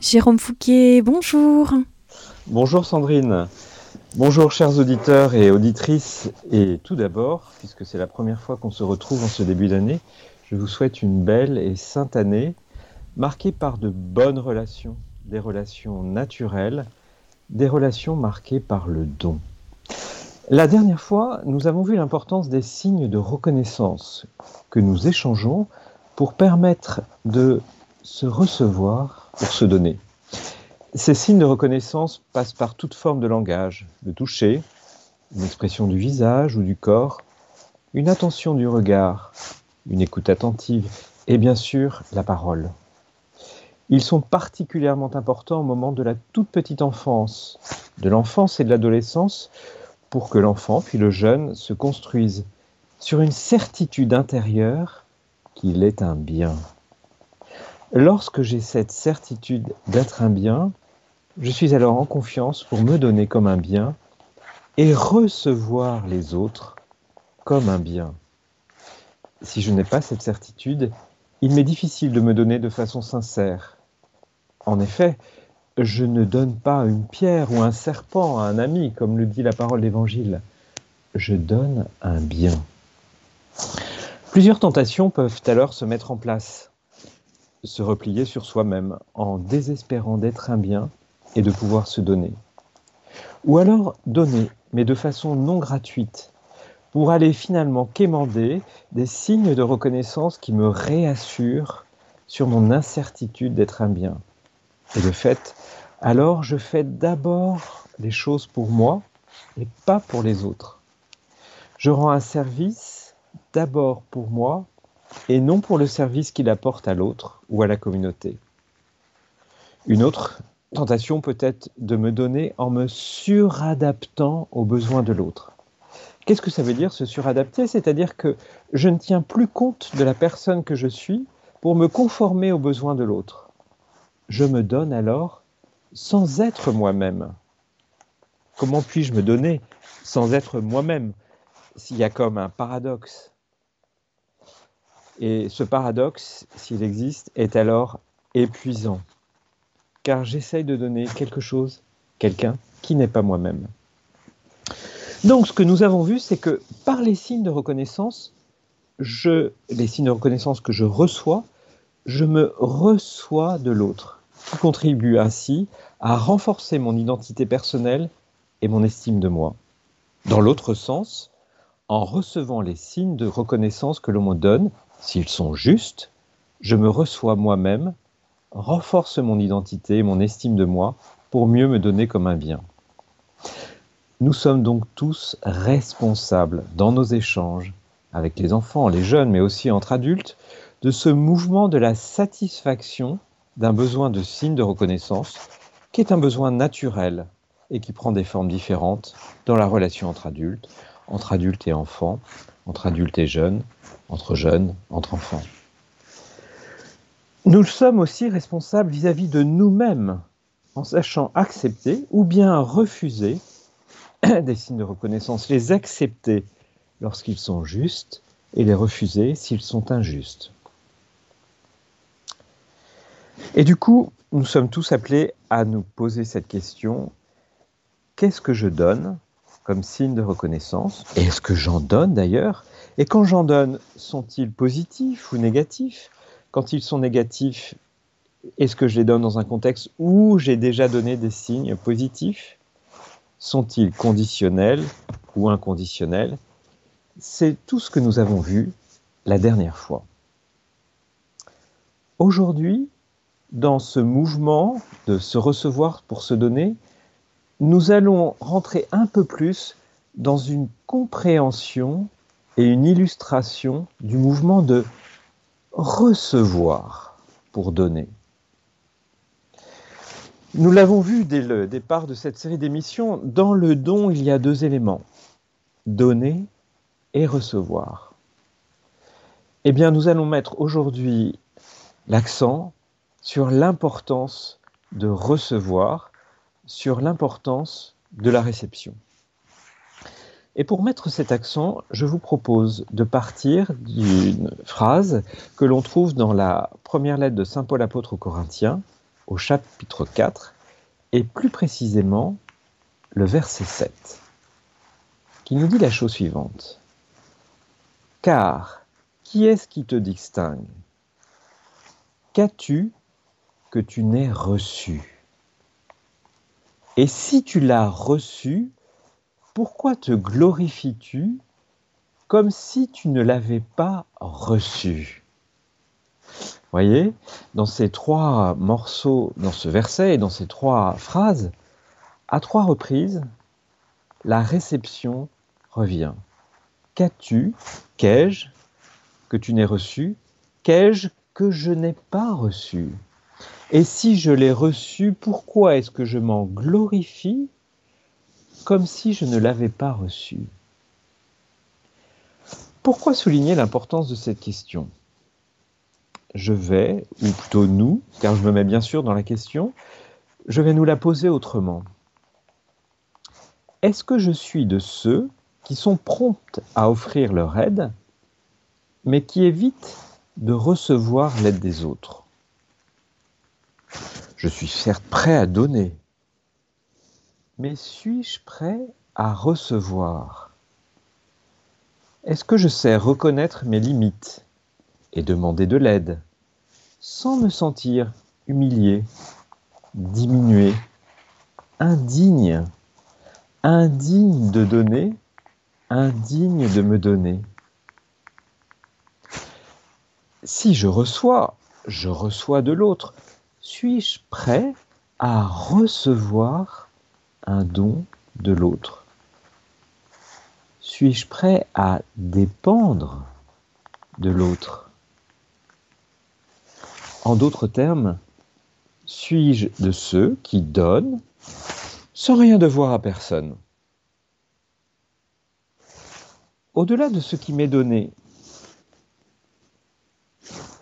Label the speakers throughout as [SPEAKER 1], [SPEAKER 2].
[SPEAKER 1] Jérôme Fouquet, bonjour.
[SPEAKER 2] Bonjour Sandrine. Bonjour chers auditeurs et auditrices. Et tout d'abord, puisque c'est la première fois qu'on se retrouve en ce début d'année, je vous souhaite une belle et sainte année, marquée par de bonnes relations, des relations naturelles, des relations marquées par le don. La dernière fois, nous avons vu l'importance des signes de reconnaissance que nous échangeons pour permettre de se recevoir pour se donner. Ces signes de reconnaissance passent par toute forme de langage, le toucher, une expression du visage ou du corps, une attention du regard, une écoute attentive et bien sûr la parole. Ils sont particulièrement importants au moment de la toute petite enfance, de l'enfance et de l'adolescence, pour que l'enfant puis le jeune se construisent sur une certitude intérieure qu'il est un bien. Lorsque j'ai cette certitude d'être un bien, je suis alors en confiance pour me donner comme un bien et recevoir les autres comme un bien. Si je n'ai pas cette certitude, il m'est difficile de me donner de façon sincère. En effet, je ne donne pas une pierre ou un serpent à un ami, comme le dit la parole d'Évangile. Je donne un bien. Plusieurs tentations peuvent alors se mettre en place se replier sur soi-même en désespérant d'être un bien et de pouvoir se donner. Ou alors donner, mais de façon non gratuite, pour aller finalement quémander des signes de reconnaissance qui me réassurent sur mon incertitude d'être un bien. Et de fait, alors je fais d'abord les choses pour moi et pas pour les autres. Je rends un service d'abord pour moi et non pour le service qu'il apporte à l'autre ou à la communauté. Une autre tentation peut être de me donner en me suradaptant aux besoins de l'autre. Qu'est-ce que ça veut dire se suradapter? C'est-à-dire que je ne tiens plus compte de la personne que je suis pour me conformer aux besoins de l'autre. Je me donne alors sans être moi-même. Comment puis-je me donner sans être moi-même? S'il y a comme un paradoxe et ce paradoxe, s'il existe, est alors épuisant, car j'essaye de donner quelque chose, quelqu'un qui n'est pas moi-même. Donc ce que nous avons vu, c'est que par les signes de reconnaissance, les signes de reconnaissance que je reçois, je me reçois de l'autre, qui contribue ainsi à renforcer mon identité personnelle et mon estime de moi. Dans l'autre sens, en recevant les signes de reconnaissance que l'on me donne, s'ils sont justes, je me reçois moi-même, renforce mon identité et mon estime de moi pour mieux me donner comme un bien. Nous sommes donc tous responsables dans nos échanges avec les enfants, les jeunes, mais aussi entre adultes, de ce mouvement de la satisfaction d'un besoin de signe de reconnaissance, qui est un besoin naturel et qui prend des formes différentes dans la relation entre adultes, entre adultes et enfants, entre adultes et jeunes, entre jeunes, entre enfants. Nous sommes aussi responsables vis-à-vis de nous-mêmes, en sachant accepter ou bien refuser des signes de reconnaissance, les accepter lorsqu'ils sont justes et les refuser s'ils sont injustes. Et du coup, nous sommes tous appelés à nous poser cette question, qu'est-ce que je donne comme signe de reconnaissance. Et est-ce que j'en donne d'ailleurs? Et quand j'en donne, sont-ils positifs ou négatifs? Quand ils sont négatifs, est-ce que je les donne dans un contexte où j'ai déjà donné des signes positifs? Sont-ils conditionnels ou inconditionnels? C'est tout ce que nous avons vu la dernière fois. Aujourd'hui, dans ce mouvement de se recevoir pour se donner, nous allons rentrer un peu plus dans une compréhension et une illustration du mouvement de recevoir pour donner. Nous l'avons vu dès le départ de cette série d'émissions, dans le don, il y a deux éléments, donner et recevoir. Eh bien, nous allons mettre aujourd'hui l'accent sur l'importance de recevoir sur l'importance de la réception. Et pour mettre cet accent, je vous propose de partir d'une phrase que l'on trouve dans la première lettre de Saint Paul apôtre aux Corinthiens, au chapitre 4, et plus précisément le verset 7, qui nous dit la chose suivante. Car qui est-ce qui te distingue? Qu'as-tu que tu n'aies reçu? Et si tu l'as reçu, pourquoi te glorifies-tu comme si tu ne l'avais pas reçu? Voyez, dans ces trois morceaux, dans ce verset et dans ces trois phrases, à trois reprises, la réception revient. Qu'as-tu, qu'ai-je, que tu n'aies reçu? Qu'ai-je que je n'ai pas reçu? Et si je l'ai reçu, pourquoi est-ce que je m'en glorifie comme si je ne l'avais pas reçu? Pourquoi souligner l'importance de cette question? Je vais, ou plutôt nous, car je me mets bien sûr dans la question, je vais nous la poser autrement. Est-ce que je suis de ceux qui sont promptes à offrir leur aide, mais qui évitent de recevoir l'aide des autres? Je suis certes prêt à donner, mais suis-je prêt à recevoir? Est-ce que je sais reconnaître mes limites et demander de l'aide sans me sentir humilié, diminué, indigne indigne de donner, indigne de me donner? Si je reçois, je reçois de l'autre. Suis-je prêt à recevoir un don de l'autre? Suis-je prêt à dépendre de l'autre? En d'autres termes, suis-je de ceux qui donnent sans rien devoir à personne? Au-delà de ce qui m'est donné,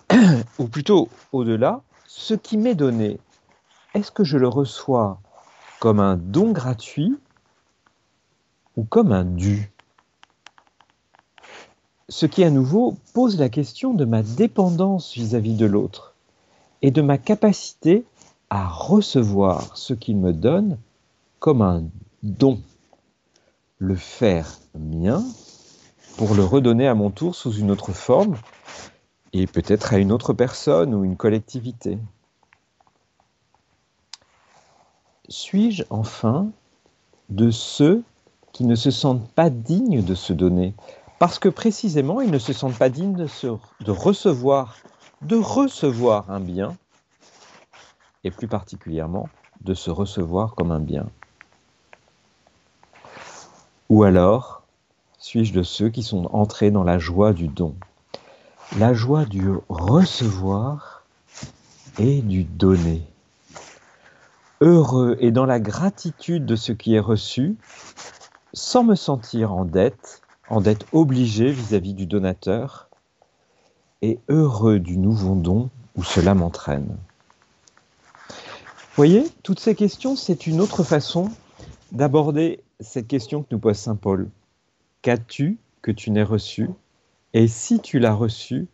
[SPEAKER 2] ou plutôt au-delà, ce qui m'est donné, est-ce que je le reçois comme un don gratuit ou comme un dû? Ce qui à nouveau pose la question de ma dépendance vis-à-vis -vis de l'autre et de ma capacité à recevoir ce qu'il me donne comme un don, le faire mien pour le redonner à mon tour sous une autre forme et peut-être à une autre personne ou une collectivité. Suis-je enfin de ceux qui ne se sentent pas dignes de se donner? Parce que précisément ils ne se sentent pas dignes de, recevoir, de recevoir un bien et plus particulièrement de se recevoir comme un bien. Ou alors, suis-je de ceux qui sont entrés dans la joie du don, la joie du recevoir et du donner Heureux et dans la gratitude de ce qui est reçu, sans me sentir en dette, en dette obligée vis-à-vis du donateur, et heureux du nouveau don où cela m'entraîne. Voyez, toutes ces questions, c'est une autre façon d'aborder cette question que nous pose Saint Paul. Qu'as-tu que tu n'aies reçu Et si tu l'as reçu,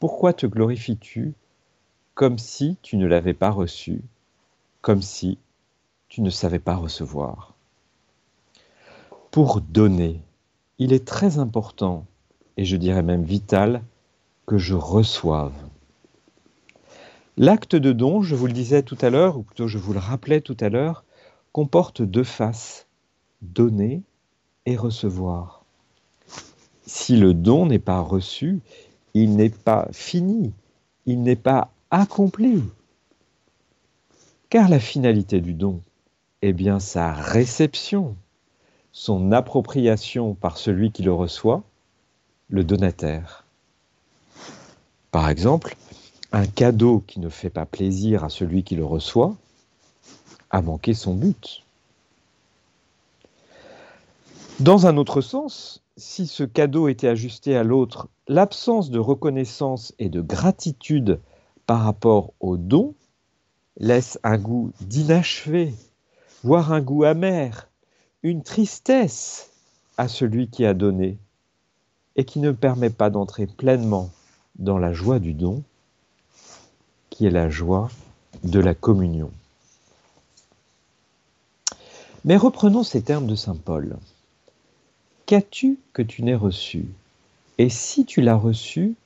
[SPEAKER 2] pourquoi te glorifies-tu comme si tu ne l'avais pas reçu, comme si tu ne savais pas recevoir? Pour donner, il est très important, et je dirais même vital, que je reçoive. L'acte de don, je vous le disais tout à l'heure, ou plutôt je vous le rappelais tout à l'heure, comporte deux faces donner et recevoir. Si le don n'est pas reçu, il n'est pas fini, il n'est pas accompli. Car la finalité du don est bien sa réception, son appropriation par celui qui le reçoit, le donataire. Par exemple, un cadeau qui ne fait pas plaisir à celui qui le reçoit a manqué son but. Dans un autre sens, si ce cadeau était ajusté à l'autre, l'absence de reconnaissance et de gratitude par rapport au don laisse un goût d'inachevé, voire un goût amer, une tristesse à celui qui a donné, et qui ne permet pas d'entrer pleinement dans la joie du don, qui est la joie de la communion. Mais reprenons ces termes de Saint Paul. Qu'as-tu que tu n'aies reçu? Et si tu l'as reçu,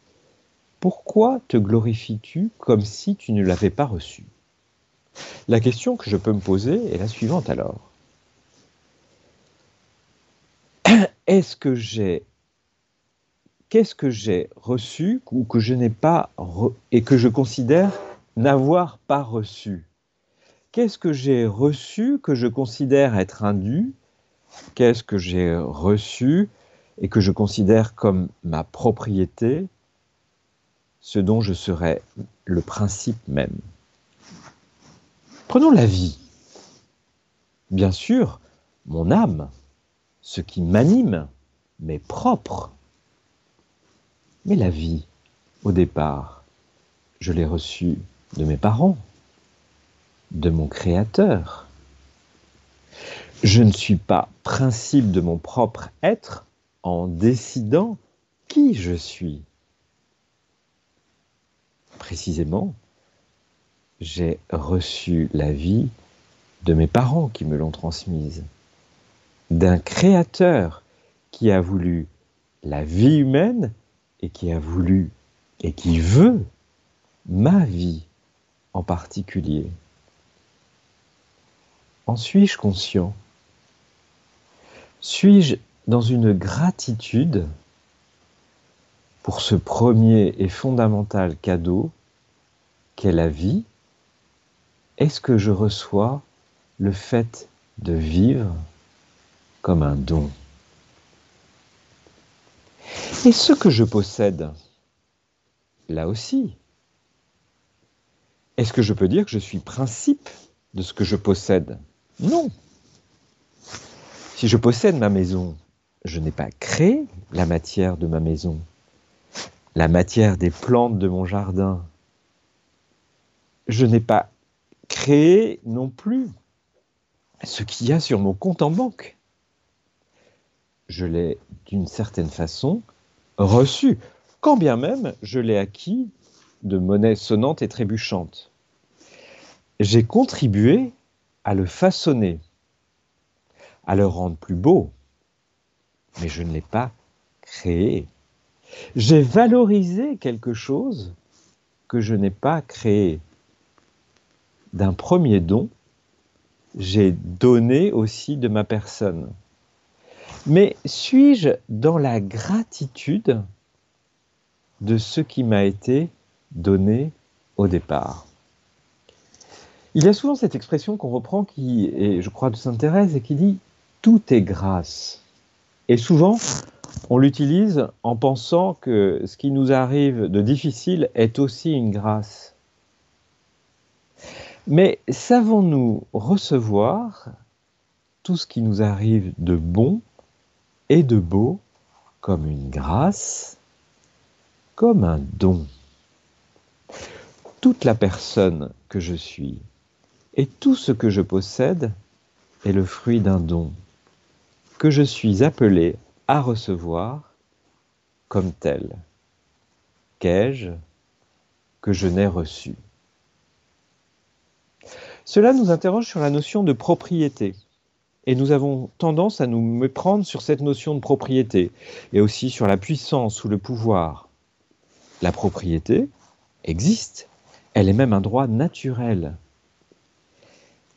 [SPEAKER 2] pourquoi te glorifies-tu comme si tu ne l'avais pas reçu? La question que je peux me poser est la suivante alors. Est-ce que j'ai qu'est-ce que j'ai reçu ou que je n'ai pas et que je considère n'avoir pas reçu? Qu'est-ce que j'ai reçu que je considère être indu Qu'est-ce que j'ai reçu et que je considère comme ma propriété, ce dont je serais le principe même Prenons la vie. Bien sûr, mon âme, ce qui m'anime, m'est propre. Mais la vie, au départ, je l'ai reçue de mes parents, de mon Créateur. Je ne suis pas principe de mon propre être en décidant qui je suis. Précisément, j'ai reçu la vie de mes parents qui me l'ont transmise, d'un Créateur qui a voulu la vie humaine et qui a voulu et qui veut ma vie en particulier. En suis-je conscient? Suis-je dans une gratitude pour ce premier et fondamental cadeau qu'est la vie? Est-ce que je reçois le fait de vivre comme un don? Et ce que je possède, là aussi, est-ce que je peux dire que je suis principe de ce que je possède? Non. Si je possède ma maison, je n'ai pas créé la matière de ma maison, la matière des plantes de mon jardin. Je n'ai pas créé non plus ce qu'il y a sur mon compte en banque. Je l'ai d'une certaine façon reçu, quand bien même je l'ai acquis de monnaie sonnante et trébuchante. J'ai contribué à le façonner, à le rendre plus beau, mais je ne l'ai pas créé. J'ai valorisé quelque chose que je n'ai pas créé. D'un premier don, j'ai donné aussi de ma personne. Mais suis-je dans la gratitude de ce qui m'a été donné au départ? Il y a souvent cette expression qu'on reprend qui est, je crois, de Sainte Thérèse et qui dit tout est grâce. Et souvent, on l'utilise en pensant que ce qui nous arrive de difficile est aussi une grâce. Mais savons-nous recevoir tout ce qui nous arrive de bon et de beau comme une grâce, comme un don? Toute la personne que je suis et tout ce que je possède est le fruit d'un don que je suis appelé à recevoir comme tel. Qu'ai-je que je n'ai reçu? Cela nous interroge sur la notion de propriété. Et nous avons tendance à nous méprendre sur cette notion de propriété et aussi sur la puissance ou le pouvoir. La propriété existe, elle est même un droit naturel.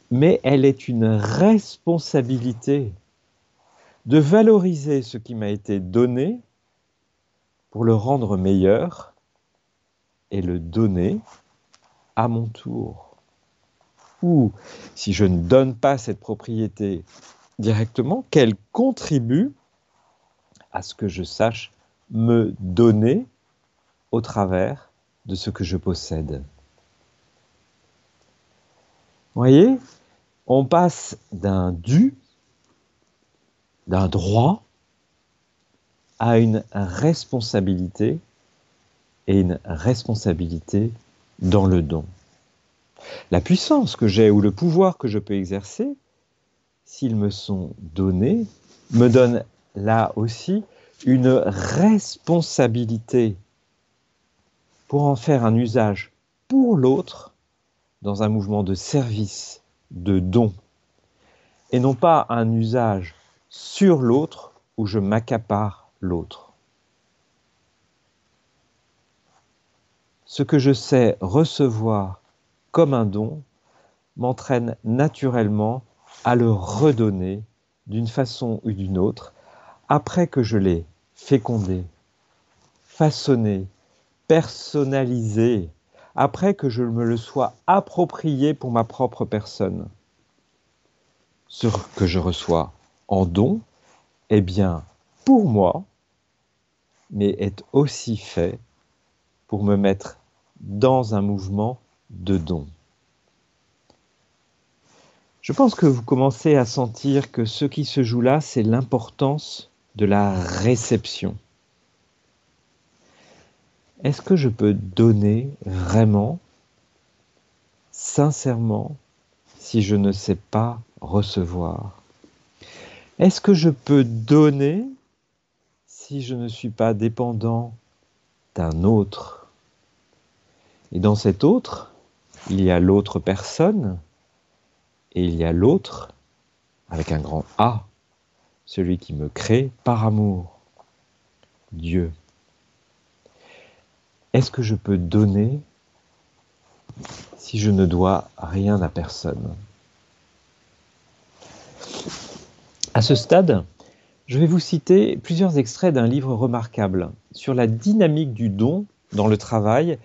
[SPEAKER 2] Mais elle est une responsabilité de valoriser ce qui m'a été donné pour le rendre meilleur et le donner à mon tour. Ou, si je ne donne pas cette propriété directement, qu'elle contribue à ce que je sache me donner au travers de ce que je possède voyez, on passe d'un dû, d'un droit, à une responsabilité et une responsabilité dans le don. La puissance que j'ai ou le pouvoir que je peux exercer, s'ils me sont donnés, me donne là aussi une responsabilité pour en faire un usage pour l'autre dans un mouvement de service, de don, et non pas un usage sur l'autre où je m'accapare l'autre. Ce que je sais recevoir comme un don m'entraîne naturellement à le redonner d'une façon ou d'une autre après que je l'ai fécondé, façonné, personnalisé, après que je me le sois approprié pour ma propre personne. Ce que je reçois en don est bien pour moi, mais est aussi fait pour me mettre dans un mouvement de don. Je pense que vous commencez à sentir que ce qui se joue là, c'est l'importance de la réception. Est-ce que je peux donner vraiment, sincèrement, si je ne sais pas recevoir? Est-ce que je peux donner si je ne suis pas dépendant d'un autre? Et dans cet autre, il y a l'autre personne et il y a l'autre avec un grand A, celui qui me crée par amour, Dieu. Est-ce que je peux donner si je ne dois rien à personne? À ce stade, je vais vous citer plusieurs extraits d'un livre remarquable sur la dynamique du don dans le travail,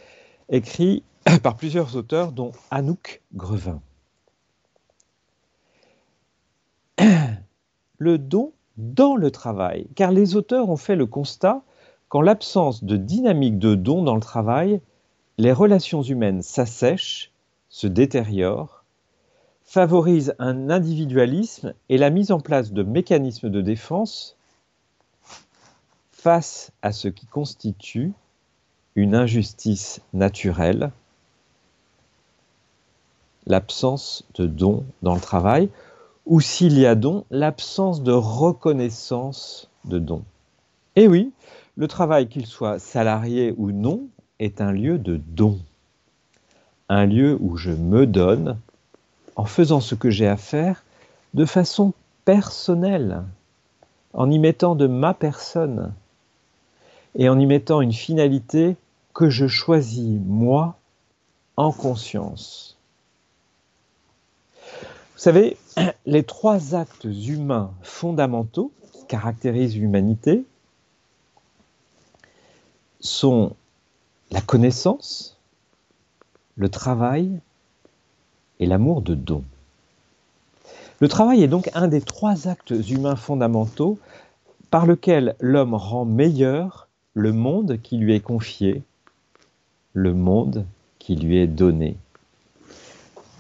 [SPEAKER 2] écrit par plusieurs auteurs, dont Anouk Grevin. Le don dans le travail, car les auteurs ont fait le constat qu'en l'absence de dynamique de don dans le travail, les relations humaines s'assèchent, se détériorent, favorisent un individualisme et la mise en place de mécanismes de défense face à ce qui constitue une injustice naturelle, l'absence de don dans le travail, ou s'il y a don, l'absence de reconnaissance de don. Et oui, le travail, qu'il soit salarié ou non, est un lieu de don. Un lieu où je me donne en faisant ce que j'ai à faire de façon personnelle, en y mettant de ma personne et en y mettant une finalité que je choisis moi en conscience. Vous savez, les trois actes humains fondamentaux qui caractérisent l'humanité, sont la connaissance, le travail et l'amour de don. Le travail est donc un des trois actes humains fondamentaux par lequel l'homme rend meilleur le monde qui lui est confié, le monde qui lui est donné.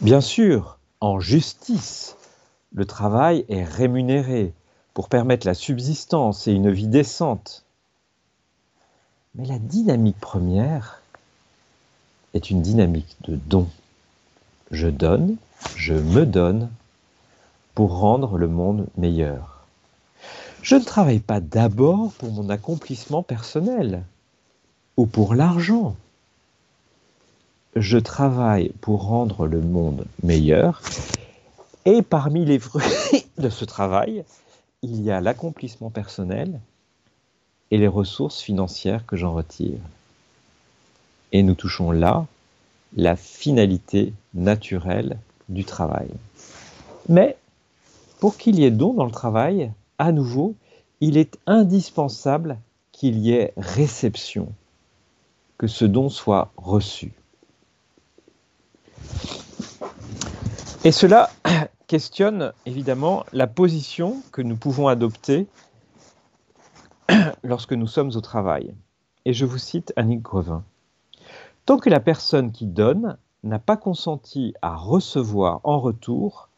[SPEAKER 2] Bien sûr, en justice, le travail est rémunéré pour permettre la subsistance et une vie décente. Mais la dynamique première est une dynamique de don. Je donne, je me donne pour rendre le monde meilleur. Je ne travaille pas d'abord pour mon accomplissement personnel ou pour l'argent. Je travaille pour rendre le monde meilleur et parmi les fruits de ce travail, il y a l'accomplissement personnel et les ressources financières que j'en retire. Et nous touchons là la finalité naturelle du travail. Mais pour qu'il y ait don dans le travail, à nouveau, il est indispensable qu'il y ait réception, que ce don soit reçu. Et cela questionne évidemment la position que nous pouvons adopter lorsque nous sommes au travail. Et je vous cite Annick Grevin. Tant que la personne qui donne n'a pas consenti à recevoir en retour,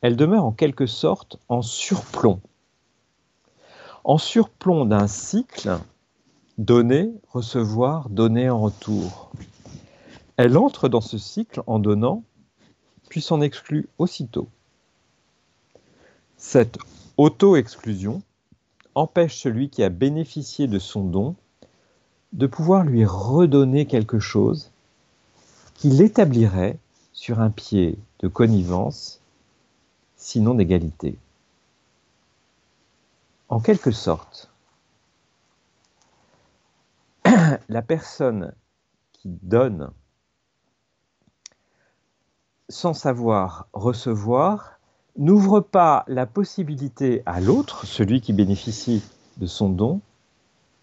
[SPEAKER 2] elle demeure en quelque sorte en surplomb. En surplomb d'un cycle donner, recevoir, donner en retour. Elle entre dans ce cycle en donnant, puis s'en exclut aussitôt. Cette auto-exclusion empêche celui qui a bénéficié de son don de pouvoir lui redonner quelque chose qui l'établirait sur un pied de connivence, sinon d'égalité. En quelque sorte, la personne qui donne sans savoir recevoir n'ouvre pas la possibilité à l'autre, celui qui bénéficie de son don,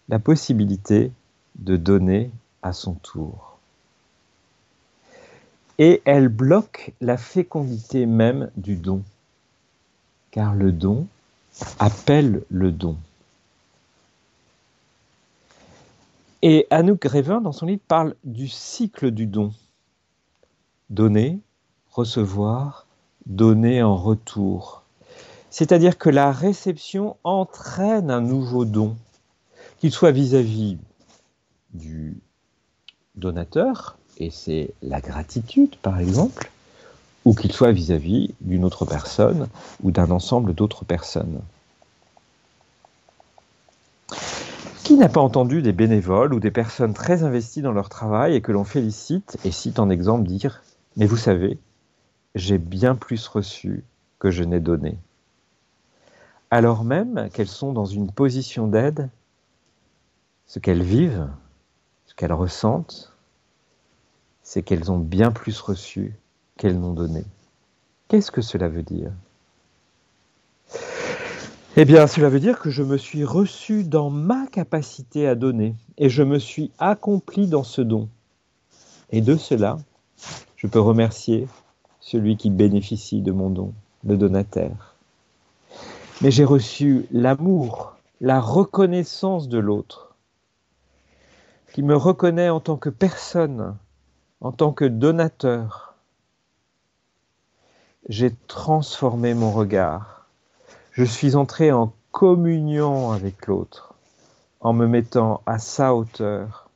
[SPEAKER 2] la possibilité de donner à son tour. Et elle bloque la fécondité même du don, car le don appelle le don. Et Anouk Grévin, dans son livre, parle du cycle du don. Donner, recevoir, donner en retour. C'est-à-dire que la réception entraîne un nouveau don, qu'il soit vis-à-vis du donateur, et c'est la gratitude par exemple, ou qu'il soit vis-à-vis d'une autre personne ou d'un ensemble d'autres personnes. Qui n'a pas entendu des bénévoles ou des personnes très investies dans leur travail et que l'on félicite et cite en exemple dire Mais vous savez, j'ai bien plus reçu que je n'ai donné. Alors même qu'elles sont dans une position d'aide, ce qu'elles vivent, qu'elles ressentent, c'est qu'elles ont bien plus reçu qu'elles n'ont donné. Qu'est-ce que cela veut dire? Eh bien, cela veut dire que je me suis reçu dans ma capacité à donner et je me suis accompli dans ce don. Et de cela, je peux remercier celui qui bénéficie de mon don, le donataire. Mais j'ai reçu l'amour, la reconnaissance de l'autre, qui me reconnaît en tant que personne, en tant que donateur. J'ai transformé mon regard. Je suis entré en communion avec l'autre, en me mettant à sa hauteur,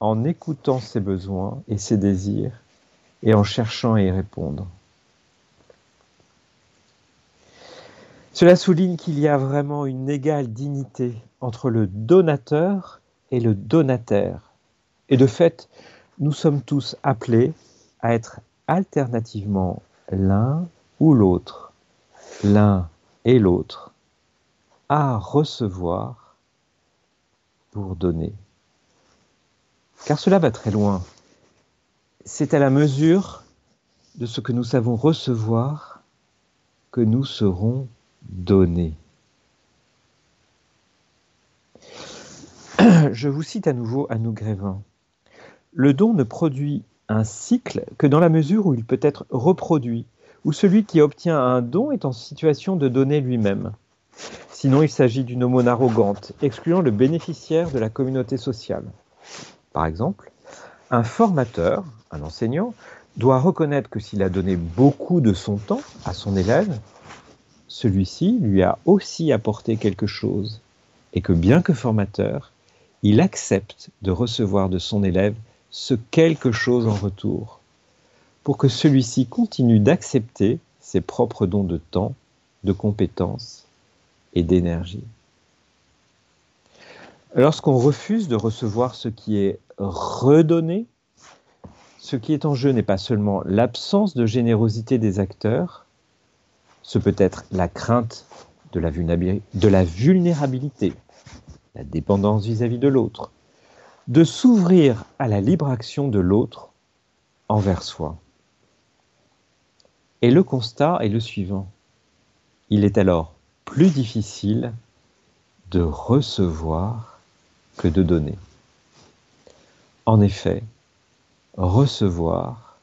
[SPEAKER 2] en écoutant ses besoins et ses désirs, et en cherchant à y répondre. Cela souligne qu'il y a vraiment une égale dignité entre le donateur le donataire. Et de fait, nous sommes tous appelés à être alternativement l'un ou l'autre, l'un et l'autre, à recevoir pour donner. Car cela va très loin c'est à la mesure de ce que nous savons recevoir que nous serons donnés. Je vous cite à nouveau Anouk Grévin. Le don ne produit un cycle que dans la mesure où il peut être reproduit, où celui qui obtient un don est en situation de donner lui-même. Sinon, il s'agit d'une aumône arrogante, excluant le bénéficiaire de la communauté sociale. Par exemple, un formateur, un enseignant, doit reconnaître que s'il a donné beaucoup de son temps à son élève, celui-ci lui a aussi apporté quelque chose, et que bien que formateur, il accepte de recevoir de son élève ce quelque chose en retour, pour que celui-ci continue d'accepter ses propres dons de temps, de compétences et d'énergie. Lorsqu'on refuse de recevoir ce qui est redonné, ce qui est en jeu n'est pas seulement l'absence de générosité des acteurs, ce peut être la crainte de la, vulnérabilité, la dépendance vis-à-vis de l'autre, de s'ouvrir à la libre action de l'autre envers soi. Et le constat est le suivant. Il est alors plus difficile de recevoir que de donner. En effet, recevoir,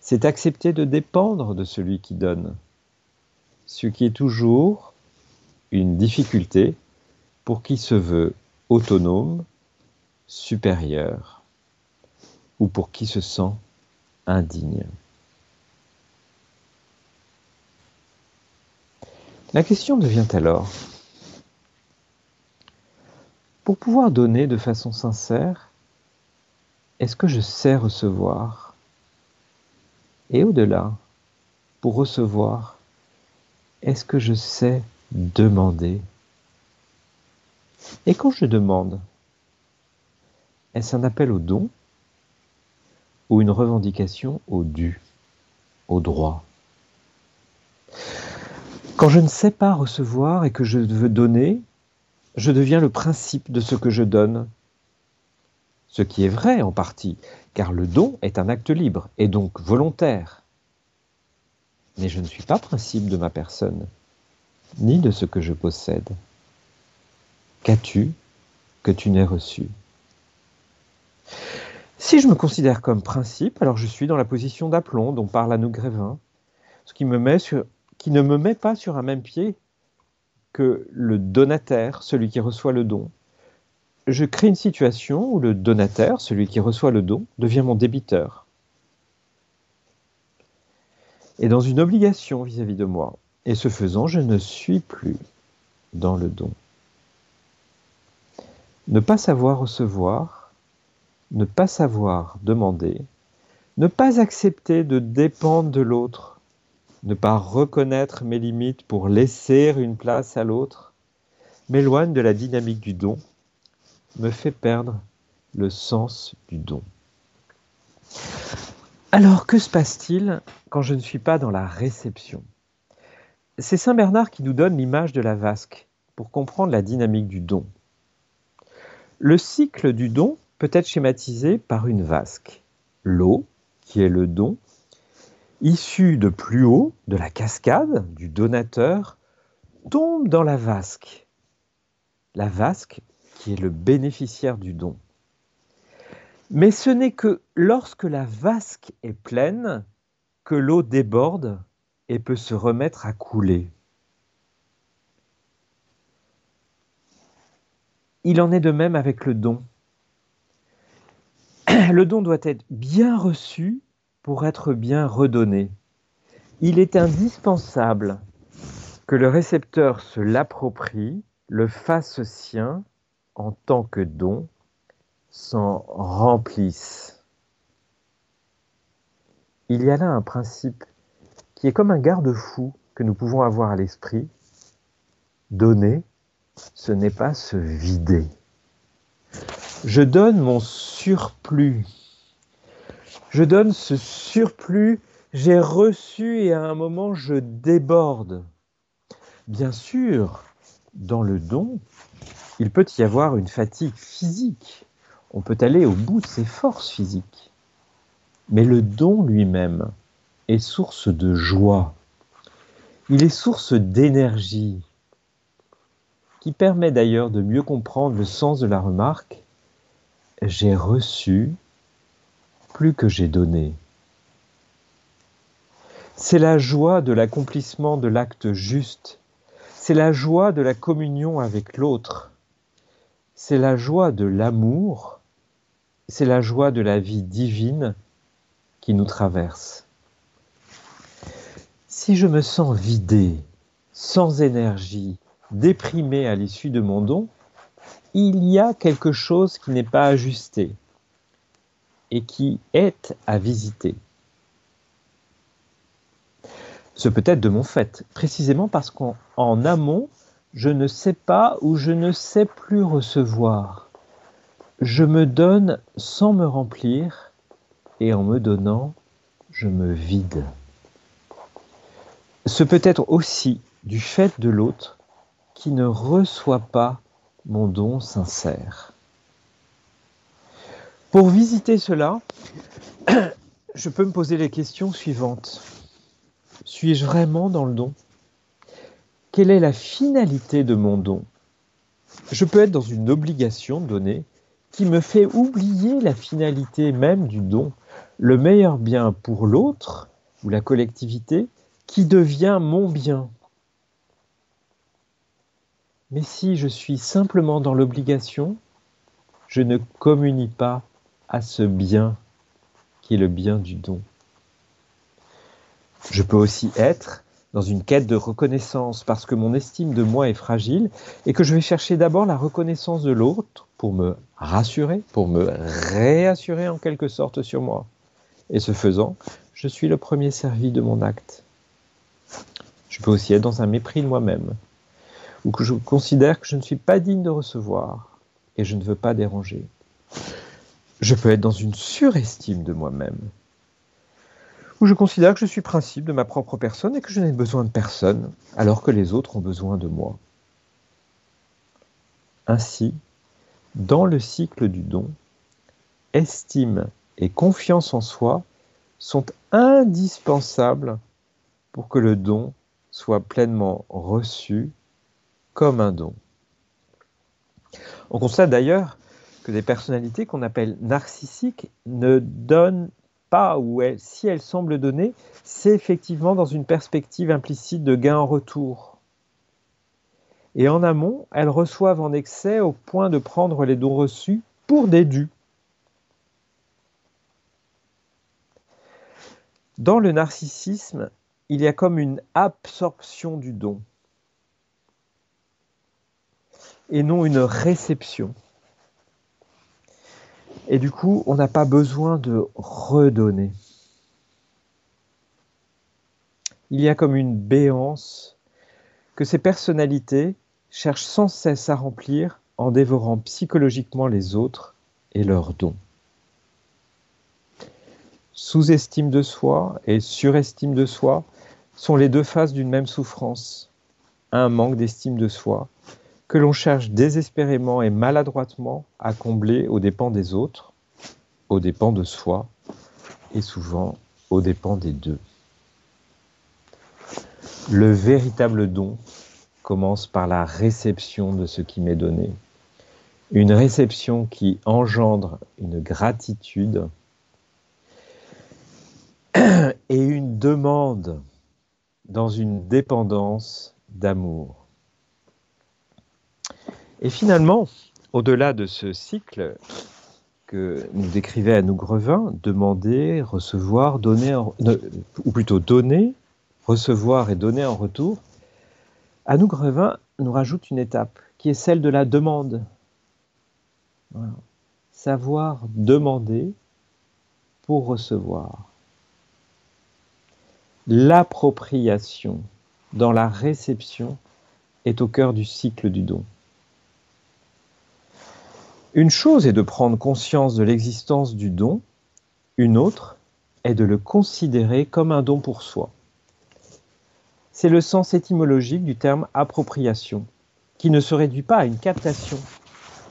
[SPEAKER 2] c'est accepter de dépendre de celui qui donne, ce qui est toujours une difficulté pour qui se veut autonome, supérieur, ou pour qui se sent indigne. La question devient alors, pour pouvoir donner de façon sincère, est-ce que je sais recevoir? Et au-delà, pour recevoir, est-ce que je sais demander? Et quand je demande, est-ce un appel au don ou une revendication au dû au droit? Quand je ne sais pas recevoir et que je veux donner, je deviens le principe de ce que je donne. Ce qui est vrai en partie, car le don est un acte libre et donc volontaire. Mais je ne suis pas principe de ma personne, ni de ce que je possède. Qu'as-tu que tu n'aies reçu? Si je me considère comme principe, alors je suis dans la position d'aplomb dont parle Anouk Grévin, ce qui, ne me met pas sur un même pied que le donataire, celui qui reçoit le don. Je crée une situation où le donataire, celui qui reçoit le don, devient mon débiteur. Et dans une obligation vis-à-vis -vis de moi. Et ce faisant, je ne suis plus dans le don. Ne pas savoir recevoir, ne pas savoir demander, ne pas accepter de dépendre de l'autre, ne pas reconnaître mes limites pour laisser une place à l'autre, m'éloigne de la dynamique du don, me fait perdre le sens du don. Alors que se passe-t-il quand je ne suis pas dans la réception? C'est Saint Bernard qui nous donne l'image de la vasque pour comprendre la dynamique du don. Le cycle du don peut être schématisé par une vasque. L'eau, qui est le don, issu de plus haut, de la cascade, du donateur, tombe dans la vasque. La vasque qui est le bénéficiaire du don. Mais ce n'est que lorsque la vasque est pleine que l'eau déborde et peut se remettre à couler. Il en est de même avec le don. Le don doit être bien reçu pour être bien redonné. Il est indispensable que le récepteur se l'approprie, le fasse sien en tant que don, s'en remplisse. Il y a là un principe qui est comme un garde-fou que nous pouvons avoir à l'esprit. Donner, ce n'est pas se vider. Je donne mon surplus je donne ce surplus, j'ai reçu et à un moment je déborde. Bien sûr, dans le don, il peut y avoir une fatigue physique. On peut aller au bout de ses forces physiques. Mais le don lui-même est source de joie. Il est source d'énergie, qui permet d'ailleurs de mieux comprendre le sens de la remarque. J'ai reçu plus que j'ai donné. C'est la joie de l'accomplissement de l'acte juste, c'est la joie de la communion avec l'autre, c'est la joie de l'amour, c'est la joie de la vie divine qui nous traverse. Si je me sens vidé, sans énergie, déprimé à l'issue de mon don, il y a quelque chose qui n'est pas ajusté et qui est à visiter. Ce peut être de mon fait, précisément parce qu'en amont, je ne sais pas ou je ne sais plus recevoir. Je me donne sans me remplir et en me donnant, je me vide. Ce peut être aussi du fait de l'autre qui ne reçoit pas mon don sincère. Pour visiter cela, je peux me poser les questions suivantes. Suis-je vraiment dans le don? Quelle est la finalité de mon don? Je peux être dans une obligation de donner qui me fait oublier la finalité même du don, le meilleur bien pour l'autre ou la collectivité qui devient mon bien. Mais si je suis simplement dans l'obligation, je ne communie pas à ce bien qui est le bien du don. Je peux aussi être dans une quête de reconnaissance parce que mon estime de moi est fragile et que je vais chercher d'abord la reconnaissance de l'autre pour me rassurer, pour me réassurer en quelque sorte sur moi. Et ce faisant, je suis le premier servi de mon acte. Je peux aussi être dans un mépris de moi-même, ou que je considère que je ne suis pas digne de recevoir et je ne veux pas déranger. Je peux être dans une surestime de moi-même, où je considère que je suis principe de ma propre personne et que je n'ai besoin de personne, alors que les autres ont besoin de moi. Ainsi, dans le cycle du don, estime et confiance en soi sont indispensables pour que le don soit pleinement reçu comme un don. On constate d'ailleurs que des personnalités qu'on appelle narcissiques ne donnent pas, ou si elles semblent donner, c'est effectivement dans une perspective implicite de gain en retour. Et en amont, elles reçoivent en excès au point de prendre les dons reçus pour des dus. Dans le narcissisme, il y a comme une absorption du don et non une réception. Et du coup, on n'a pas besoin de redonner. Il y a comme une béance que ces personnalités cherchent sans cesse à remplir en dévorant psychologiquement les autres et leurs dons. Sous-estime de soi et surestime de soi sont les deux faces d'une même souffrance. Un manque d'estime de soi que l'on cherche désespérément et maladroitement à combler aux dépens des autres, aux dépens de soi, et souvent aux dépens des deux. Le véritable don commence par la réception de ce qui m'est donné. Une réception qui engendre une gratitude et une demande dans une dépendance d'amour. Et finalement, au-delà de ce cycle que nous décrivait Anouk Grevin, demander, recevoir, donner, ou plutôt donner, recevoir et donner en retour, Anouk Grevin nous rajoute une étape qui est celle de la demande. Savoir demander pour recevoir. L'appropriation dans la réception est au cœur du cycle du don. Une chose est de prendre conscience de l'existence du don, une autre est de le considérer comme un don pour soi. C'est le sens étymologique du terme appropriation, qui ne se réduit pas à une captation.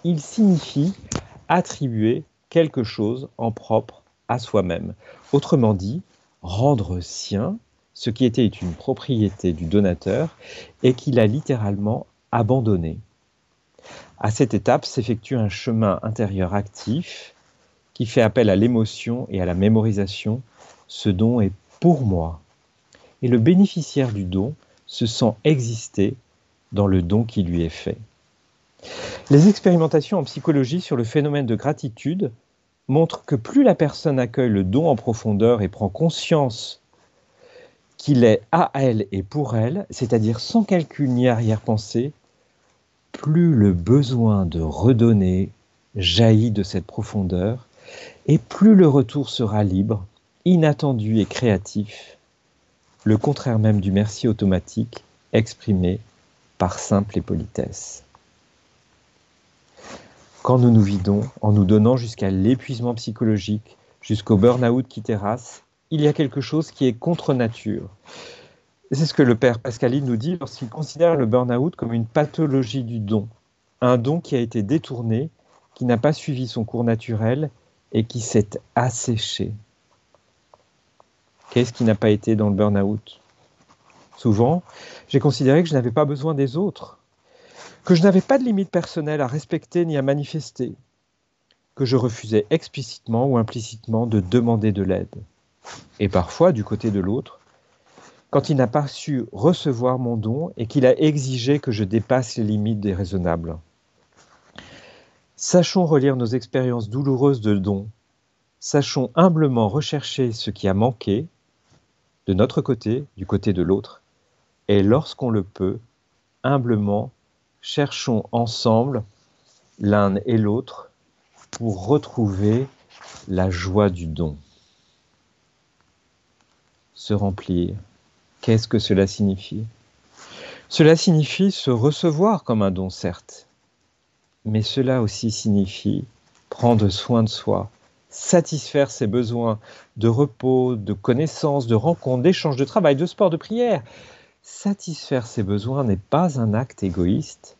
[SPEAKER 2] Il signifie attribuer quelque chose en propre à soi-même. Autrement dit, rendre sien ce qui était une propriété du donateur et qu'il a littéralement abandonné. À cette étape s'effectue un chemin intérieur actif qui fait appel à l'émotion et à la mémorisation. Ce don est pour moi. Et le bénéficiaire du don se sent exister dans le don qui lui est fait. Les expérimentations en psychologie sur le phénomène de gratitude montrent que plus la personne accueille le don en profondeur et prend conscience qu'il est à elle et pour elle, c'est-à-dire sans calcul ni arrière-pensée, plus le besoin de redonner jaillit de cette profondeur, et plus le retour sera libre, inattendu et créatif, le contraire même du merci automatique exprimé par simple et politesse. Quand nous nous vidons en nous donnant jusqu'à l'épuisement psychologique, jusqu'au burn-out qui terrasse, il y a quelque chose qui est contre nature, c'est ce que le père Pascaline nous dit lorsqu'il considère le burn-out comme une pathologie du don. Un don qui a été détourné, qui n'a pas suivi son cours naturel et qui s'est asséché. Qu'est-ce qui n'a pas été dans le burn-out? Souvent, j'ai considéré que je n'avais pas besoin des autres, que je n'avais pas de limite personnelle à respecter ni à manifester, que je refusais explicitement ou implicitement de demander de l'aide. Et parfois, du côté de l'autre, quand il n'a pas su recevoir mon don et qu'il a exigé que je dépasse les limites des raisonnables. Sachons relire nos expériences douloureuses de don. Sachons humblement rechercher ce qui a manqué, de notre côté, du côté de l'autre, et lorsqu'on le peut, humblement, cherchons ensemble, l'un et l'autre, pour retrouver la joie du don. Se remplir, Qu'est-ce que cela signifie? Cela signifie se recevoir comme un don, certes, mais cela aussi signifie prendre soin de soi, satisfaire ses besoins de repos, de connaissances, de rencontres, d'échanges, de travail, de sport, de prière. Satisfaire ses besoins n'est pas un acte égoïste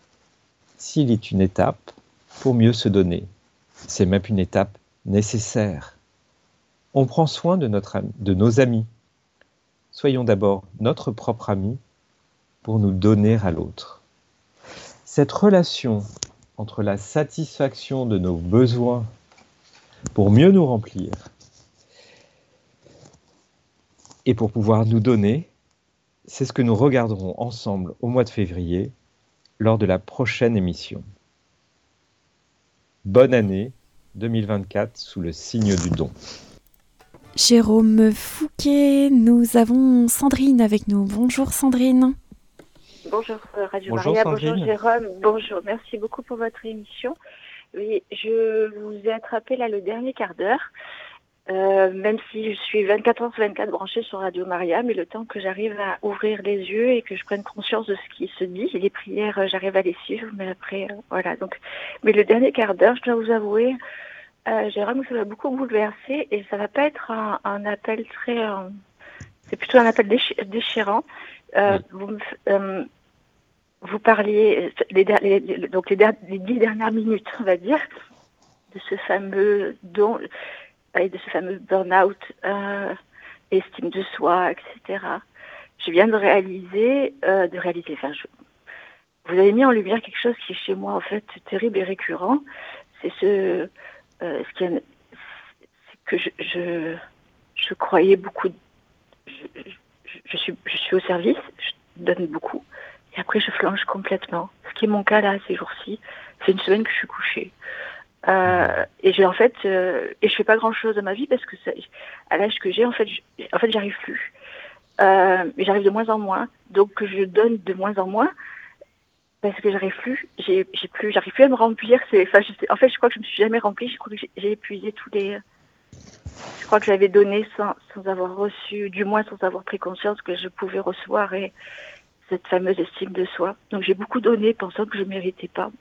[SPEAKER 2] s'il est une étape pour mieux se donner. C'est même une étape nécessaire. On prend soin de, notre, de nos amis. Soyons d'abord notre propre ami pour nous donner à l'autre. Cette relation entre la satisfaction de nos besoins pour mieux nous remplir et pour pouvoir nous donner, c'est ce que nous regarderons ensemble au mois de février lors de la prochaine émission. Bonne année 2024 sous le signe du don.
[SPEAKER 1] Jérôme Fouquet, nous avons Sandrine avec nous. Bonjour Sandrine.
[SPEAKER 3] Bonjour euh, Radio Maria, bonjour Jérôme, bonjour, merci beaucoup pour votre émission. Oui, je vous ai attrapé là le dernier quart d'heure, euh, même si je suis 24 h 24 branchée sur Radio Maria, mais le temps que j'arrive à ouvrir les yeux et que je prenne conscience de ce qui se dit, les prières, euh, j'arrive à les suivre, mais après, voilà. Donc, mais le dernier quart d'heure, je dois vous avouer, Jérôme, ça m'a beaucoup bouleversé et ça va pas être un, appel très, c'est plutôt un appel déchirant. vous, vous parliez les, donc les, dix dernières minutes, on va dire, de ce fameux don et de ce fameux burn-out, euh, estime de soi, etc. Je viens de réaliser, euh, de réaliser. Enfin, vous avez mis en lumière quelque chose qui est chez moi en fait terrible et récurrent. C'est ce, euh, ce qui est, que je, je, je, croyais beaucoup. Je, je, suis, je suis au service, je donne beaucoup. Et après, je flanche complètement. Ce qui est mon cas là, ces jours-ci. C'est une semaine que je suis couchée. Euh, et j'ai en fait, euh, et je fais pas grand chose de ma vie parce que à l'âge que j'ai, en fait, en fait, j'arrive plus. Euh, j'arrive de moins en moins. Donc, je donne de moins en moins parce que j'arrive plus. J'ai, plus, j'arrive plus à me remplir. Enfin, en fait, je crois que je me suis jamais remplie. Je crois que j'ai, épuisé tous les. Je crois que j'avais donné sans, sans avoir reçu, du moins sans avoir pris conscience que je pouvais recevoir et cette fameuse estime de soi. Donc j'ai beaucoup donné pensant que je méritais pas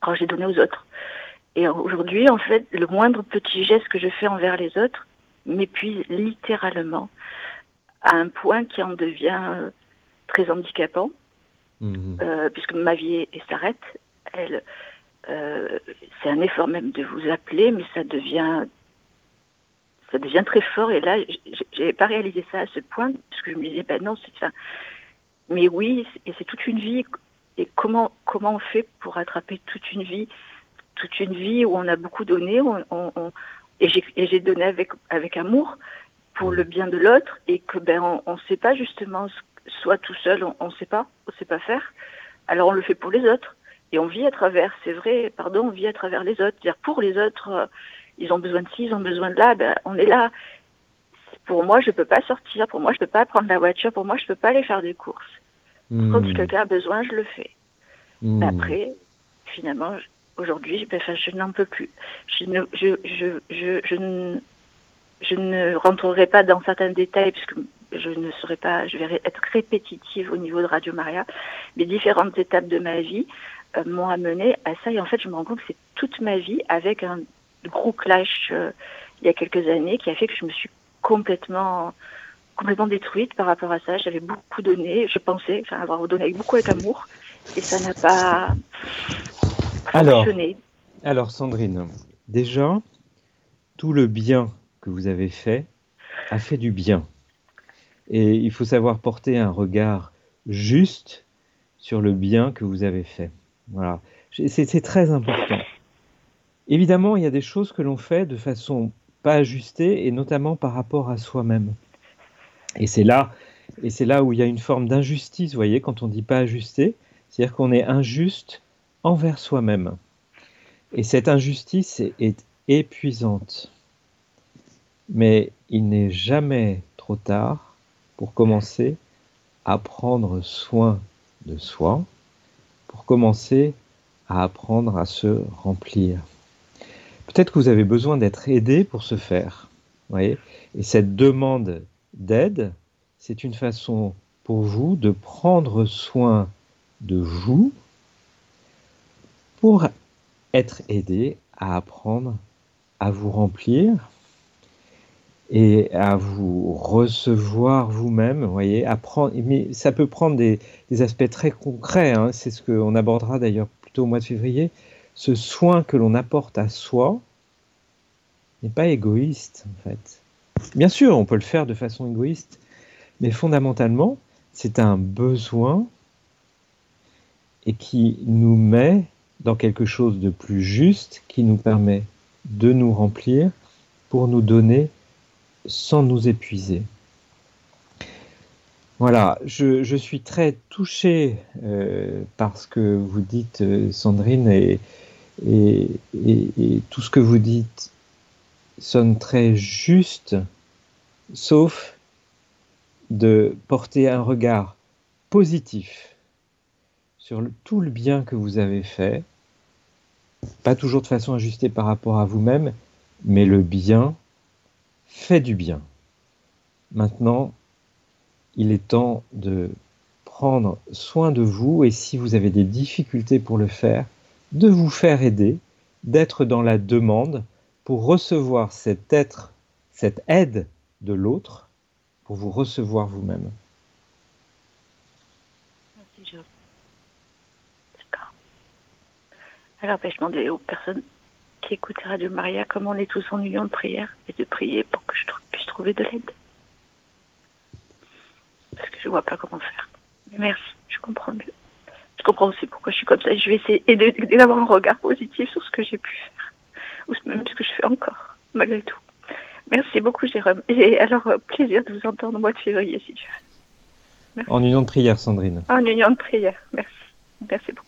[SPEAKER 3] quand j'ai donné aux autres. Et aujourd'hui, en fait, le moindre petit geste que je fais envers les autres m'épuise littéralement à un point qui en devient euh, très handicapant, mmh. euh, puisque ma vie s'arrête. Elle, euh, c'est un effort même de vous appeler, mais ça devient, ça devient très fort. Et là, n'avais pas réalisé ça à ce point, parce que je me disais, ben non, c'est, mais oui, et c'est toute une vie. Et comment comment on fait pour attraper toute une vie, toute une vie où on a beaucoup donné, on, on, et j'ai donné avec avec amour pour le bien de l'autre et que ben on ne sait pas justement soit tout seul, on ne sait pas, on sait pas faire. Alors on le fait pour les autres et on vit à travers. C'est vrai, pardon, on vit à travers les autres. Dire pour les autres, euh, ils ont besoin de ci, ils ont besoin de là. Ben on est là. Pour moi, je peux pas sortir. Pour moi, je peux pas prendre la voiture. Pour moi, je peux pas aller faire des courses. Quand hmm. quelqu'un a besoin, je le fais. Hmm. Après, finalement, aujourd'hui, ben, je n'en peux plus. Je ne, je, je, je, je, ne, je ne rentrerai pas dans certains détails puisque je ne serai pas, je vais être répétitive au niveau de Radio Maria. Mais différentes étapes de ma vie euh, m'ont amené à ça. Et en fait, je me rends compte que c'est toute ma vie avec un gros clash euh, il y a quelques années qui a fait que je me suis complètement complètement détruite par rapport à ça. J'avais beaucoup donné, je pensais, enfin avoir donné avec beaucoup d'amour, et ça n'a pas
[SPEAKER 2] alors, fonctionné. Alors Sandrine, déjà, tout le bien que vous avez fait a fait du bien. Et il faut savoir porter un regard juste sur le bien que vous avez fait. Voilà, c'est très important. Évidemment, il y a des choses que l'on fait de façon pas ajustée, et notamment par rapport à soi-même. Et c'est là, et c'est là où il y a une forme d'injustice, vous voyez, quand on dit pas ajusté, c'est-à-dire qu'on est injuste envers soi-même. Et cette injustice est, épuisante. Mais il n'est jamais trop tard pour commencer à prendre soin de soi, pour commencer à apprendre à se remplir. Peut-être que vous avez besoin d'être aidé pour ce faire. Et cette demande d'aide, c'est une façon pour vous de prendre soin de vous pour être aidé à apprendre à vous remplir et à vous recevoir vous-même, voyez, à mais ça peut prendre des, aspects très concrets, hein. c'est ce qu'on abordera d'ailleurs plutôt au mois de février, ce soin que l'on apporte à soi n'est pas égoïste en fait. Bien sûr, on peut le faire de façon égoïste, mais fondamentalement, c'est un besoin et qui nous met dans quelque chose de plus juste, qui nous permet de nous remplir pour nous donner sans nous épuiser. Voilà, je, suis très touché euh, par ce que vous dites, euh, Sandrine, et, et, tout ce que vous dites sonne très juste, sauf de porter un regard positif sur tout le bien que vous avez fait, pas toujours de façon ajustée par rapport à vous-même, mais le bien fait du bien. Maintenant, il est temps de prendre soin de vous et si vous avez des difficultés pour le faire, de vous faire aider, d'être dans la demande pour recevoir cet être, cette aide de l'autre, pour vous recevoir vous-même.
[SPEAKER 3] Merci, D'accord. Alors, ben, je demandais aux personnes qui écoutent Radio Maria comment on est tous en union de prière et de prier pour que je puisse trouver de l'aide. Parce que je ne vois pas comment faire. merci, je comprends mieux. Je comprends aussi pourquoi je suis comme ça. Je vais essayer d'avoir un regard positif sur ce que j'ai pu faire ou même ce que je fais encore, malgré tout. Merci beaucoup, Jérôme. Et alors, euh, plaisir de vous entendre au mois de février, si tu
[SPEAKER 2] veux. En union de prière, Sandrine.
[SPEAKER 3] En union de prière, merci. Merci beaucoup.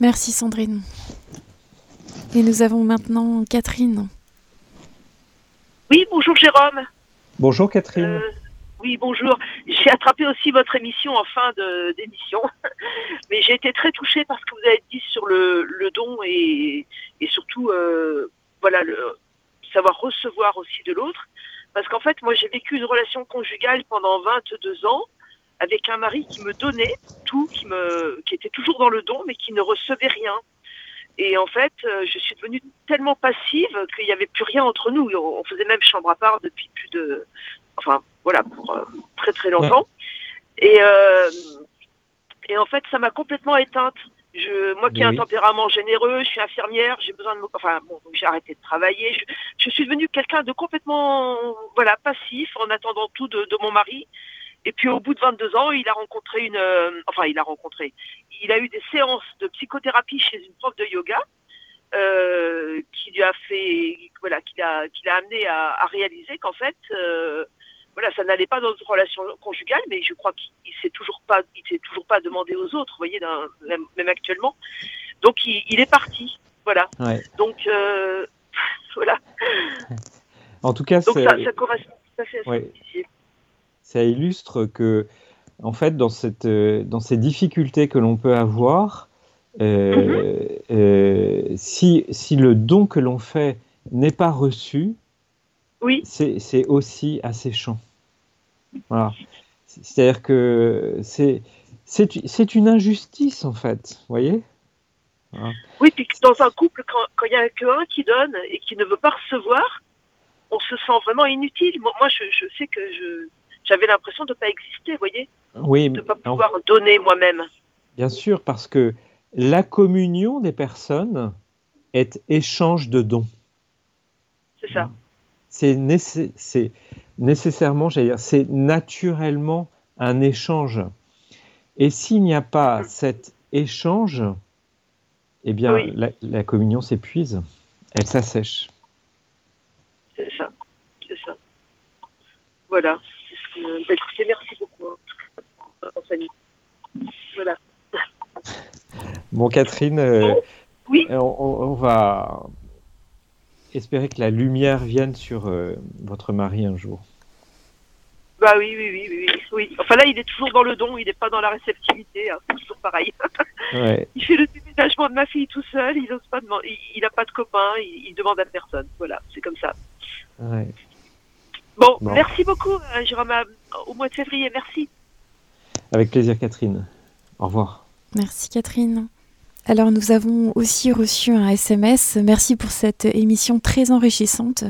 [SPEAKER 1] Merci, Sandrine. Et nous avons maintenant Catherine.
[SPEAKER 4] Oui, bonjour, Jérôme.
[SPEAKER 2] Bonjour, Catherine. Euh,
[SPEAKER 4] oui, bonjour. J'ai attrapé aussi votre émission en fin d'émission, mais j'ai été très touchée parce que vous avez dit sur le, don et, surtout, euh, voilà, le savoir recevoir aussi de l'autre. Parce qu'en fait, moi, j'ai vécu une relation conjugale pendant 22 ans avec un mari qui me donnait tout, qui, me, qui était toujours dans le don, mais qui ne recevait rien. Et en fait, euh, je suis devenue tellement passive qu'il n'y avait plus rien entre nous. On faisait même chambre à part depuis plus de, enfin voilà, pour euh, très très longtemps. Et, euh, et en fait, ça m'a complètement éteinte. Je, moi qui ai un tempérament généreux, je suis infirmière, j'ai besoin de, enfin bon, j'ai arrêté de travailler. Je, suis devenue quelqu'un de complètement, voilà, passif en attendant tout de, mon mari. Et puis au bout de 22 ans, il a rencontré une, euh, enfin il a rencontré, il a eu des séances de psychothérapie chez une prof de yoga qui lui a fait, voilà, qui l'a, qui l'a amené à, à réaliser qu'en fait, voilà, ça n'allait pas dans notre relation conjugale, mais je crois qu'il s'est toujours pas, il s'est toujours pas demandé aux autres, vous voyez, même, même, actuellement. Donc il, est parti, voilà. Donc euh, voilà.
[SPEAKER 2] En tout cas,
[SPEAKER 4] ça, ça, correspond tout à fait à ce que
[SPEAKER 2] Ça illustre que, en fait, dans cette, euh, dans ces difficultés que l'on peut avoir, euh, mm-hmm. si, si le don que l'on fait n'est pas reçu,
[SPEAKER 4] oui.
[SPEAKER 2] c'est aussi asséchant. Voilà. C'est-à-dire que c'est une injustice, en fait, vous voyez
[SPEAKER 4] Oui, puis dans un couple, quand il n'y a qu'un qui donne et qui ne veut pas recevoir, on se sent vraiment inutile. Moi, je, je sais que j'avais l'impression de ne pas exister, vous voyez
[SPEAKER 2] Oui.
[SPEAKER 4] De ne pas pouvoir donner moi-même.
[SPEAKER 2] Bien sûr, parce que la communion des personnes est échange de dons.
[SPEAKER 4] C'est ça
[SPEAKER 2] c'est nécessairement, j'allais dire, c'est naturellement un échange. Et s'il n'y a pas cet échange, eh bien, la, communion s'épuise, elle s'assèche.
[SPEAKER 4] C'est ça, c'est ça. Voilà. Bah, merci beaucoup, hein, Voilà.
[SPEAKER 2] Bon, Catherine, euh, oui on, va, espérer que la lumière vienne sur euh, votre mari un jour.
[SPEAKER 4] Bah oui, oui, oui, oui, oui. Enfin là, il est toujours dans le don, il n'est pas dans la réceptivité, hein, c'est toujours pareil. Il fait le déménagement de ma fille tout seul, il n'ose pas demander, il n'a pas de copain, il, demande à personne. Voilà, c'est comme ça. Bon, merci beaucoup, euh, Jérôme, au mois de février, merci.
[SPEAKER 2] Avec plaisir, Catherine. Au revoir.
[SPEAKER 1] Merci, Catherine. Alors nous avons aussi reçu un SMS. Merci pour cette émission très enrichissante.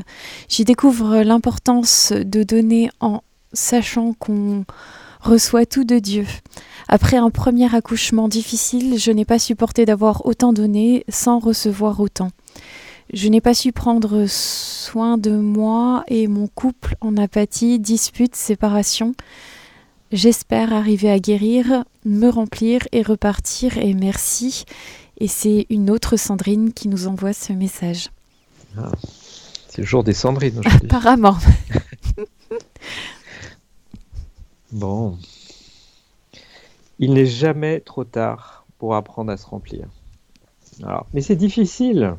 [SPEAKER 1] J'y découvre l'importance de donner en sachant qu'on reçoit tout de Dieu. Après un premier accouchement difficile, je n'ai pas supporté d'avoir autant donné sans recevoir autant. Je n'ai pas su prendre soin de moi et mon couple en apathie, dispute, séparation. J'espère arriver à guérir, me remplir et repartir et merci. Et c'est une autre Sandrine qui nous envoie ce message.
[SPEAKER 2] Ah, c'est le jour des Sandrines aujourd'hui.
[SPEAKER 1] Apparemment.
[SPEAKER 2] bon. Il n'est jamais trop tard pour apprendre à se remplir. Alors, mais c'est difficile.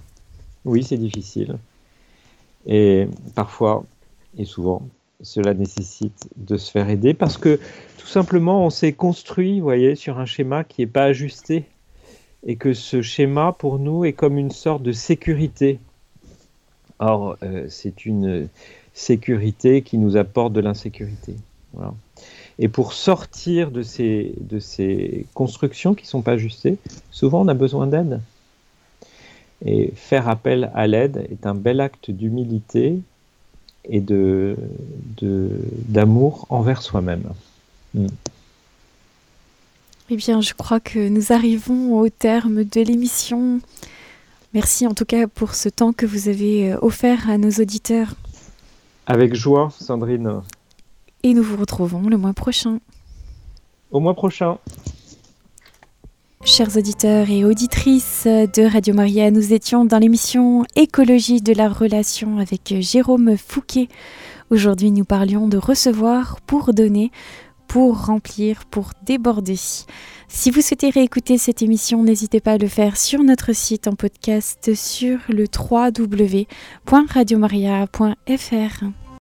[SPEAKER 2] Oui, c'est difficile. Et parfois, et souvent, cela nécessite de se faire aider parce que tout simplement on s'est construit, vous voyez, sur un schéma qui n'est pas ajusté et que ce schéma pour nous est comme une sorte de sécurité. Or, euh, c'est une sécurité qui nous apporte de l'insécurité. Et pour sortir de ces, de ces constructions qui ne sont pas ajustées, souvent on a besoin d'aide. Et faire appel à l'aide est un bel acte d'humilité et de, d'amour envers soi-même. Mm.
[SPEAKER 1] Eh bien, je crois que nous arrivons au terme de l'émission. Merci en tout cas pour ce temps que vous avez euh, offert à nos auditeurs.
[SPEAKER 2] Avec joie, Sandrine.
[SPEAKER 1] Et nous vous retrouvons le mois prochain.
[SPEAKER 2] Au mois prochain.
[SPEAKER 1] Chers auditeurs et auditrices de Radio Maria, nous étions dans l'émission Écologie de la relation avec Jérôme Fouquet. Aujourd'hui, nous parlions de recevoir pour donner, pour remplir, pour déborder. Si vous souhaitez réécouter cette émission, n'hésitez pas à le faire sur notre site en podcast sur le www.radiomaria.fr.